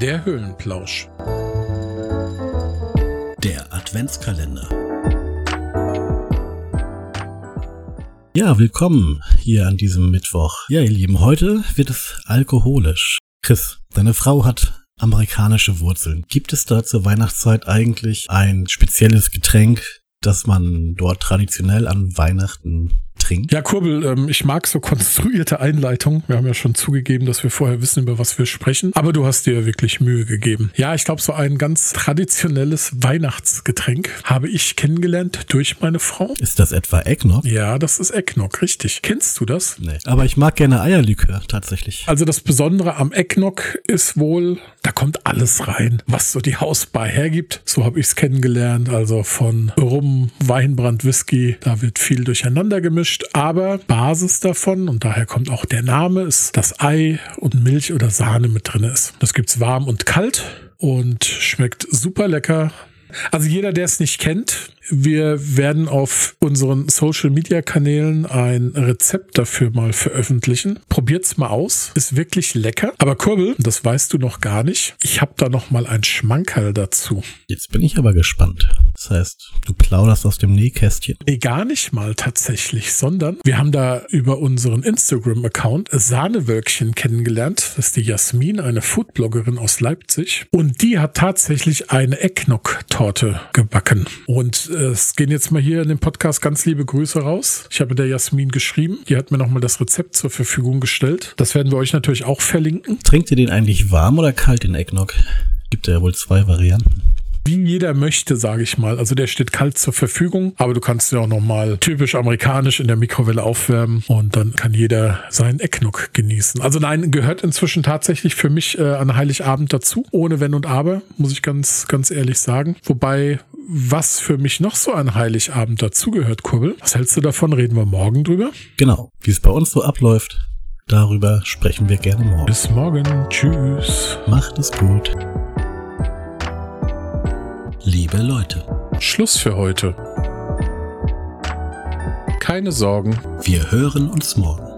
Der Höhlenplausch. Der Adventskalender. Ja, willkommen hier an diesem Mittwoch. Ja, ihr Lieben, heute wird es alkoholisch. Chris, deine Frau hat amerikanische Wurzeln. Gibt es da zur Weihnachtszeit eigentlich ein spezielles Getränk, das man dort traditionell an Weihnachten trinkt? Ja, Kurbel, ähm, ich mag so konstruierte Einleitungen. Wir haben ja schon zugegeben, dass wir vorher wissen, über was wir sprechen. Aber du hast dir wirklich Mühe gegeben. Ja, ich glaube, so ein ganz traditionelles Weihnachtsgetränk habe ich kennengelernt durch meine Frau. Ist das etwa Eggnog? Ja, das ist Eggnog, richtig. Kennst du das? Nee. Aber ich mag gerne Eierlikör, tatsächlich. Also das Besondere am Eggnog ist wohl, da kommt alles rein, was so die Hausbar hergibt. So habe ich es kennengelernt. Also von Rum, Weinbrand, Whisky, da wird viel durcheinander gemischt. Aber Basis davon, und daher kommt auch der Name, ist, dass Ei und Milch oder Sahne mit drin ist. Das gibt's warm und kalt und schmeckt super lecker. Also jeder, der es nicht kennt, wir werden auf unseren Social Media Kanälen ein Rezept dafür mal veröffentlichen. Probiert's mal aus. Ist wirklich lecker. Aber Kurbel, das weißt du noch gar nicht. Ich habe da noch mal ein Schmankerl dazu. Jetzt bin ich aber gespannt. Das heißt, du plauderst aus dem Nähkästchen. Nee, gar nicht mal tatsächlich, sondern wir haben da über unseren Instagram-Account Sahnewölkchen kennengelernt. Das ist die Jasmin, eine Foodbloggerin aus Leipzig. Und die hat tatsächlich eine Eggnog-Torte gebacken. Und äh, es gehen jetzt mal hier in dem Podcast ganz liebe Grüße raus. Ich habe der Jasmin geschrieben. Die hat mir nochmal das Rezept zur Verfügung gestellt. Das werden wir euch natürlich auch verlinken. Trinkt ihr den eigentlich warm oder kalt, den Eggnog? Gibt ja wohl zwei Varianten wie jeder möchte, sage ich mal. Also der steht kalt zur Verfügung, aber du kannst ja auch nochmal typisch amerikanisch in der Mikrowelle aufwärmen und dann kann jeder seinen Ecknuck genießen. Also nein, gehört inzwischen tatsächlich für mich äh, an Heiligabend dazu, ohne Wenn und Aber, muss ich ganz, ganz ehrlich sagen. Wobei was für mich noch so an Heiligabend dazugehört, Kurbel. Was hältst du davon? Reden wir morgen drüber? Genau, wie es bei uns so abläuft. Darüber sprechen wir gerne morgen. Bis morgen. Tschüss. Macht es gut. Liebe Leute. Schluss für heute. Keine Sorgen. Wir hören uns morgen.